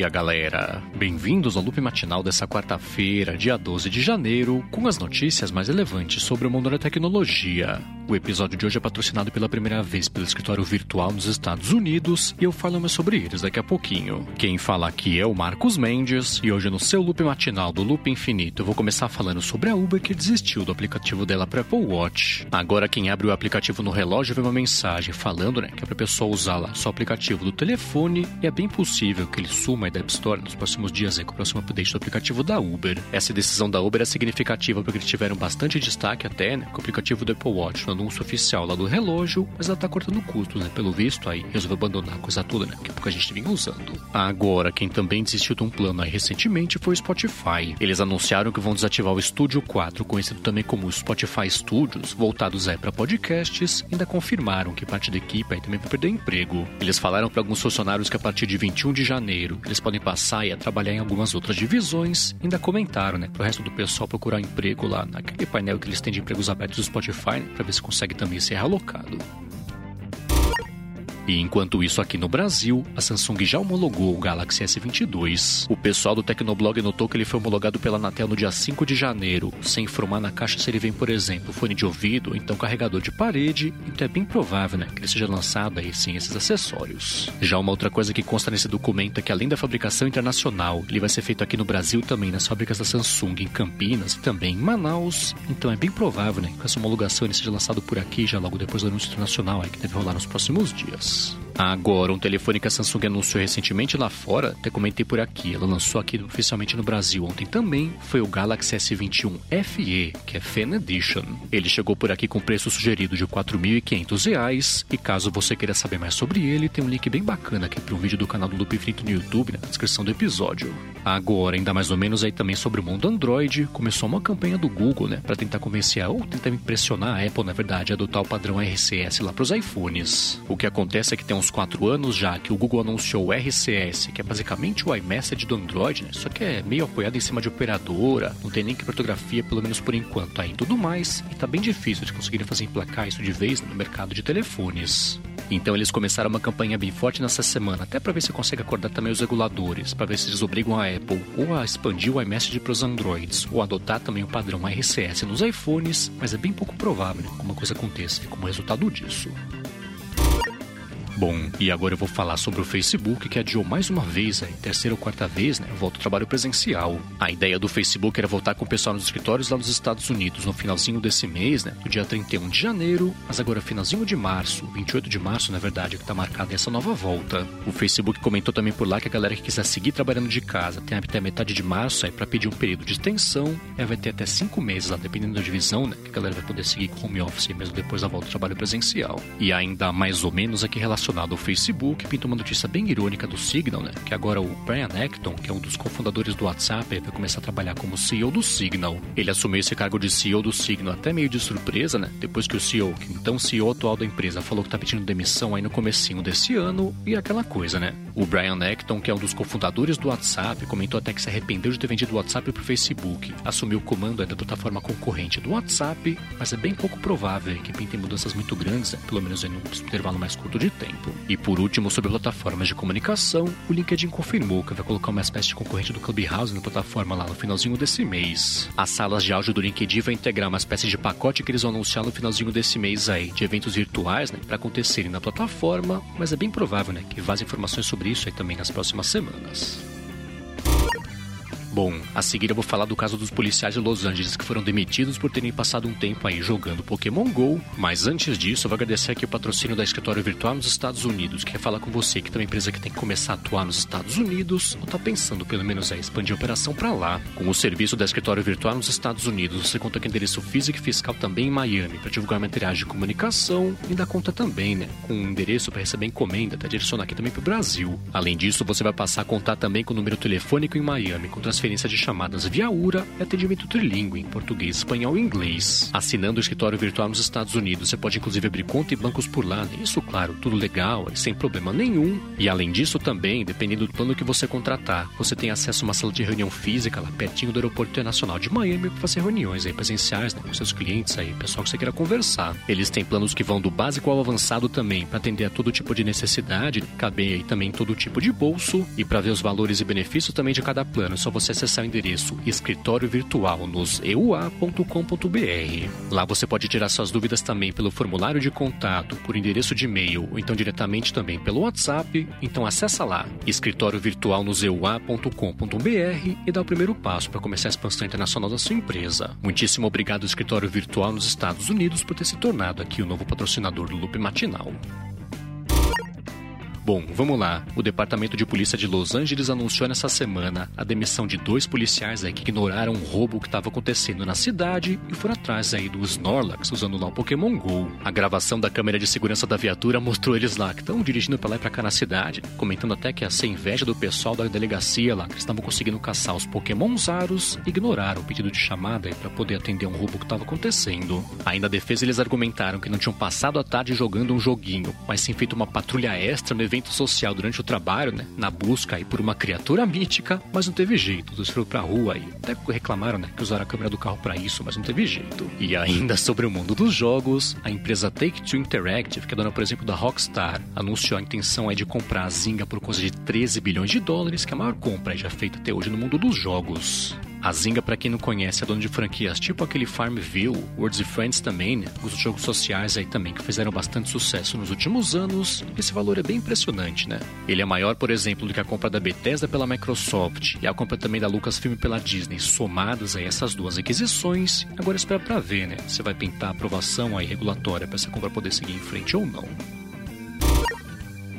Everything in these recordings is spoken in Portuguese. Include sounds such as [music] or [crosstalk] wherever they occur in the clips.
dia, galera! Bem-vindos ao loop matinal dessa quarta-feira, dia 12 de janeiro, com as notícias mais relevantes sobre o mundo da tecnologia. O episódio de hoje é patrocinado pela primeira vez pelo escritório virtual nos Estados Unidos e eu falo mais sobre eles daqui a pouquinho. Quem fala aqui é o Marcos Mendes e hoje no seu loop matinal do Loop Infinito eu vou começar falando sobre a Uber que desistiu do aplicativo dela para Apple Watch. Agora quem abre o aplicativo no relógio vê uma mensagem falando né, que é para pessoa usar lá só o aplicativo do telefone e é bem possível que ele suma da App Store nos próximos dias aí, com o próximo update do aplicativo da Uber. Essa decisão da Uber é significativa porque eles tiveram bastante destaque até né, com o aplicativo do Apple Watch no anúncio oficial lá do relógio, mas ela tá cortando custos, né? Pelo visto, aí resolveu abandonar a coisa toda, né? Que porque a gente vinha usando. Agora, quem também desistiu de um plano aí recentemente foi o Spotify. Eles anunciaram que vão desativar o Studio 4, conhecido também como Spotify Studios, voltados aí para podcasts, ainda confirmaram que parte da equipe aí também vai perder emprego. Eles falaram para alguns funcionários que a partir de 21 de janeiro eles podem passar e a trabalhar em algumas outras divisões, ainda comentaram, né, pro resto do pessoal procurar emprego lá naquele painel que eles têm de empregos abertos do Spotify, né, para ver se consegue também ser realocado. E enquanto isso, aqui no Brasil, a Samsung já homologou o Galaxy S22. O pessoal do Tecnoblog notou que ele foi homologado pela Anatel no dia 5 de janeiro, sem informar na caixa se ele vem, por exemplo, fone de ouvido ou então carregador de parede, então é bem provável né, que ele seja lançado aí sem esses acessórios. Já uma outra coisa que consta nesse documento é que além da fabricação internacional, ele vai ser feito aqui no Brasil também nas fábricas da Samsung em Campinas e também em Manaus, então é bem provável né, que essa homologação ele seja lançado por aqui já logo depois do anúncio internacional aí, que deve rolar nos próximos dias. Yes. Agora, um telefone que a Samsung anunciou recentemente lá fora, até comentei por aqui, ela lançou aqui oficialmente no Brasil ontem também, foi o Galaxy S21 FE, que é Fan Edition. Ele chegou por aqui com preço sugerido de R$ 4.500 e caso você queira saber mais sobre ele, tem um link bem bacana aqui para um vídeo do canal do Loop Infinito no YouTube, na descrição do episódio. Agora, ainda mais ou menos aí também sobre o mundo Android, começou uma campanha do Google, né, para tentar convencer ou tentar impressionar a Apple, na verdade, a adotar o padrão RCS lá para os iPhones. O que acontece é que tem uns 4 anos já que o Google anunciou o RCS, que é basicamente o iMessage do Android, né? Só que é meio apoiado em cima de operadora, não tem nem criptografia, pelo menos por enquanto aí tudo mais, e tá bem difícil de conseguir fazer emplacar isso de vez no mercado de telefones. Então eles começaram uma campanha bem forte nessa semana, até para ver se consegue acordar também os reguladores, para ver se eles obrigam a Apple ou a expandir o iMessage para os Androids, ou adotar também o padrão RCS nos iPhones, mas é bem pouco provável que uma coisa aconteça como resultado disso. Bom, e agora eu vou falar sobre o Facebook que adiou mais uma vez, aí, terceira ou quarta vez, né? Volta ao trabalho presencial. A ideia do Facebook era voltar com o pessoal nos escritórios lá nos Estados Unidos no finalzinho desse mês, né? No dia 31 de janeiro, mas agora finalzinho de março, 28 de março, na verdade, que tá marcada essa nova volta. O Facebook comentou também por lá que a galera que quiser seguir trabalhando de casa tem até metade de março aí para pedir um período de extensão, é, vai ter até cinco meses lá, dependendo da divisão, né? Que a galera vai poder seguir com home office mesmo depois da volta ao trabalho presencial. E ainda mais ou menos aqui relacionado relacionado ao Facebook, pinta uma notícia bem irônica do Signal, né? Que agora o Brian Acton, que é um dos cofundadores do WhatsApp, vai começar a trabalhar como CEO do Signal. Ele assumiu esse cargo de CEO do Signal até meio de surpresa, né? Depois que o CEO, que então CEO atual da empresa, falou que tá pedindo demissão aí no comecinho desse ano e aquela coisa, né? O Brian Acton, que é um dos cofundadores do WhatsApp, comentou até que se arrependeu de ter vendido o WhatsApp pro Facebook. Assumiu o comando da plataforma concorrente do WhatsApp, mas é bem pouco provável que pintem mudanças muito grandes, né? pelo menos em um intervalo mais curto de tempo. E por último, sobre plataformas de comunicação, o LinkedIn confirmou que vai colocar uma espécie de concorrente do Clubhouse na plataforma lá no finalzinho desse mês. As salas de áudio do LinkedIn vai integrar uma espécie de pacote que eles vão anunciar no finalzinho desse mês aí, de eventos virtuais, né, para acontecerem na plataforma, mas é bem provável, né, que vaze informações sobre isso aí também nas próximas semanas. Bom, a seguir eu vou falar do caso dos policiais de Los Angeles que foram demitidos por terem passado um tempo aí jogando Pokémon GO. Mas antes disso, eu vou agradecer aqui o patrocínio da Escritório Virtual nos Estados Unidos, que quer falar com você que tem uma empresa que tem que começar a atuar nos Estados Unidos ou tá pensando pelo menos aí expandir a operação para lá. Com o serviço da Escritório Virtual nos Estados Unidos, você conta com endereço físico e fiscal também em Miami para divulgar materiais de comunicação e dá conta também, né? Com um endereço para receber encomenda, até direcionar aqui também para o Brasil. Além disso, você vai passar a contar também com o número telefônico em Miami, com transferência de chamadas via URA e atendimento trilingue em português, espanhol e inglês. Assinando o escritório virtual nos Estados Unidos, você pode inclusive abrir conta e bancos por lá. Isso, claro, tudo legal e sem problema nenhum. E além disso também, dependendo do plano que você contratar, você tem acesso a uma sala de reunião física lá pertinho do aeroporto internacional de Miami para fazer reuniões aí presenciais né, com seus clientes aí, pessoal que você queira conversar. Eles têm planos que vão do básico ao avançado também para atender a todo tipo de necessidade, caber aí também todo tipo de bolso e para ver os valores e benefícios também de cada plano, é só você acessar o endereço escritório virtual nos eua.com.br. Lá você pode tirar suas dúvidas também pelo formulário de contato, por endereço de e-mail ou então diretamente também pelo WhatsApp. Então acessa lá escritório virtual nos eua.com.br e dá o primeiro passo para começar a expansão internacional da sua empresa. Muitíssimo obrigado escritório virtual nos Estados Unidos por ter se tornado aqui o novo patrocinador do Loop Matinal. Bom, vamos lá. O Departamento de Polícia de Los Angeles anunciou nessa semana a demissão de dois policiais aí que ignoraram um roubo que estava acontecendo na cidade e foram atrás aí do Snorlax usando lá o Pokémon GO. A gravação da câmera de segurança da viatura mostrou eles lá que estão dirigindo para lá e pra cá na cidade, comentando até que ia ser inveja do pessoal da delegacia lá, que estavam conseguindo caçar os Pokémons raros ignoraram o pedido de chamada para poder atender um roubo que estava acontecendo. Ainda a defesa eles argumentaram que não tinham passado a tarde jogando um joguinho, mas sim feito uma patrulha extra no evento evento social durante o trabalho, né? Na busca aí por uma criatura mítica, mas não teve jeito. Eles foram pra rua e até reclamaram, né? Que usaram a câmera do carro para isso, mas não teve jeito. E ainda [laughs] sobre o mundo dos jogos, a empresa Take-Two Interactive, que é dona, por exemplo, da Rockstar, anunciou a intenção aí de comprar a Zynga por coisa de 13 bilhões de dólares, que é a maior compra já feita até hoje no mundo dos jogos. A Zynga, para quem não conhece, é dona de franquias tipo aquele Farmville, Words of Friends também, né? Os jogos sociais aí também que fizeram bastante sucesso nos últimos anos. Esse valor é bem impressionante, né? Ele é maior, por exemplo, do que a compra da Bethesda pela Microsoft e a compra também da Lucasfilm pela Disney, somadas aí essas duas aquisições. Agora espera para ver, né? Se vai pintar a aprovação aí regulatória para essa compra poder seguir em frente ou não.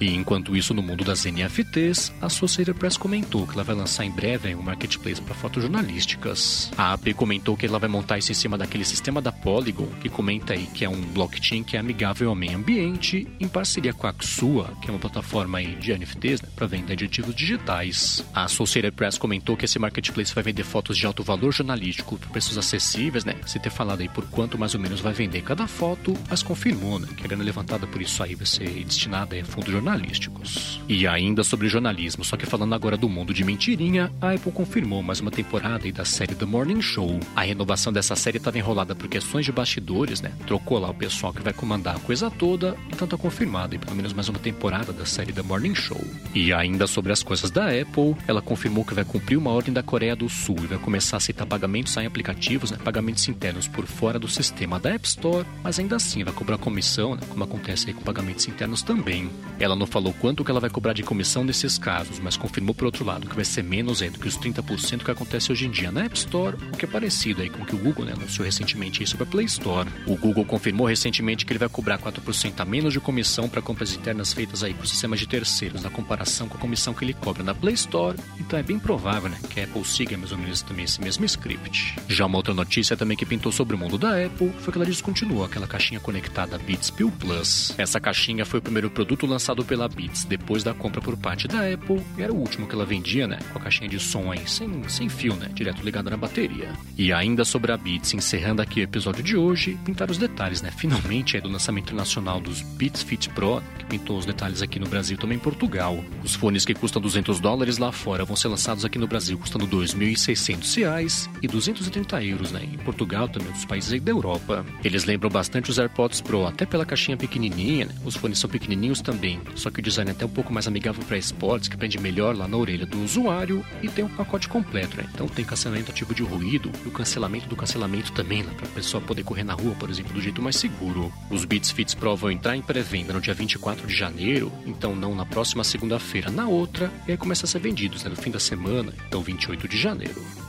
E enquanto isso, no mundo das NFTs, a Associated Press comentou que ela vai lançar em breve um marketplace para fotos jornalísticas. A AP comentou que ela vai montar isso em cima daquele sistema da Polygon, que comenta aí que é um blockchain que é amigável ao meio ambiente, em parceria com a Xua, que é uma plataforma de NFTs né, para venda de ativos digitais. A Associated Press comentou que esse marketplace vai vender fotos de alto valor jornalístico por preços acessíveis, né? Se ter falado aí por quanto mais ou menos vai vender cada foto, mas confirmou né, que a grana levantada por isso aí vai ser destinada a fundo jornalístico jornalísticos. E ainda sobre jornalismo, só que falando agora do mundo de mentirinha, a Apple confirmou mais uma temporada da série The Morning Show. A renovação dessa série estava enrolada por questões de bastidores, né? Trocou lá o pessoal que vai comandar a coisa toda, então tá confirmada e pelo menos mais uma temporada da série The Morning Show. E ainda sobre as coisas da Apple, ela confirmou que vai cumprir uma ordem da Coreia do Sul e vai começar a aceitar pagamentos em aplicativos, né? Pagamentos internos por fora do sistema da App Store, mas ainda assim vai cobrar comissão, né? Como acontece aí com pagamentos internos também. Ela não falou quanto que ela vai cobrar de comissão nesses casos, mas confirmou por outro lado que vai ser menos do que os 30% que acontece hoje em dia na App Store, o que é parecido aí com o que o Google né, anunciou recentemente sobre a Play Store. O Google confirmou recentemente que ele vai cobrar 4% a menos de comissão para compras internas feitas aí por sistemas de terceiros, na comparação com a comissão que ele cobra na Play Store, então é bem provável né, que a Apple siga mais ou menos também esse mesmo script. Já uma outra notícia também que pintou sobre o mundo da Apple foi que ela descontinuou aquela caixinha conectada Beats Pill Plus. Essa caixinha foi o primeiro produto lançado pela Beats depois da compra por parte da Apple. Era o último que ela vendia, né? Com a caixinha de som aí, sem, sem fio, né? Direto ligado na bateria. E ainda sobre a Beats, encerrando aqui o episódio de hoje, pintar os detalhes, né? Finalmente é do lançamento nacional dos Beats Fit Pro, que pintou os detalhes aqui no Brasil também em Portugal. Os fones que custam 200 dólares lá fora vão ser lançados aqui no Brasil custando 2.600 reais e 230 euros, né? Em Portugal também, dos países aí da Europa. Eles lembram bastante os AirPods Pro, até pela caixinha pequenininha, né? Os fones são pequenininhos também, só que o design é até um pouco mais amigável para esportes, que prende melhor lá na orelha do usuário e tem um pacote completo, né? Então tem cancelamento ativo de ruído e o cancelamento do cancelamento também, lá para a pessoa poder correr na rua, por exemplo, do jeito mais seguro. Os Beats Fits Pro vão entrar em pré-venda no dia 24 de janeiro, então não na próxima segunda-feira, na outra, e aí começa a ser vendidos né, no fim da semana, então 28 de janeiro.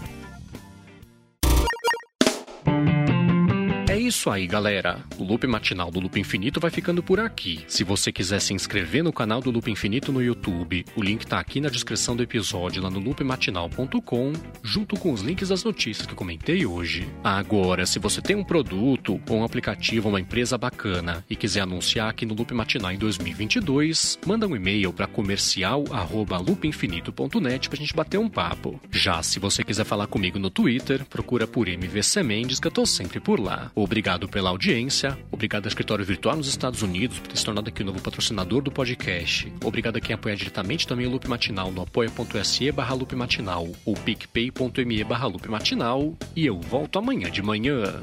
Isso aí, galera. O Loop Matinal do Loop Infinito vai ficando por aqui. Se você quiser se inscrever no canal do Loop Infinito no YouTube, o link tá aqui na descrição do episódio lá no loopmatinal.com, junto com os links das notícias que comentei hoje. Agora, se você tem um produto ou um aplicativo, uma empresa bacana e quiser anunciar aqui no Loop Matinal em 2022, manda um e-mail para comercial@loopinfinito.net pra gente bater um papo. Já se você quiser falar comigo no Twitter, procura por MVC Mendes que eu tô sempre por lá. Obrigado pela audiência, obrigado ao Escritório Virtual nos Estados Unidos por ter se tornado aqui o novo patrocinador do podcast. Obrigado a quem apoia diretamente também o Loop Matinal no apoia.se barra Loop Matinal ou picpay.me barra Loop Matinal. E eu volto amanhã de manhã.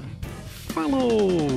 Falou!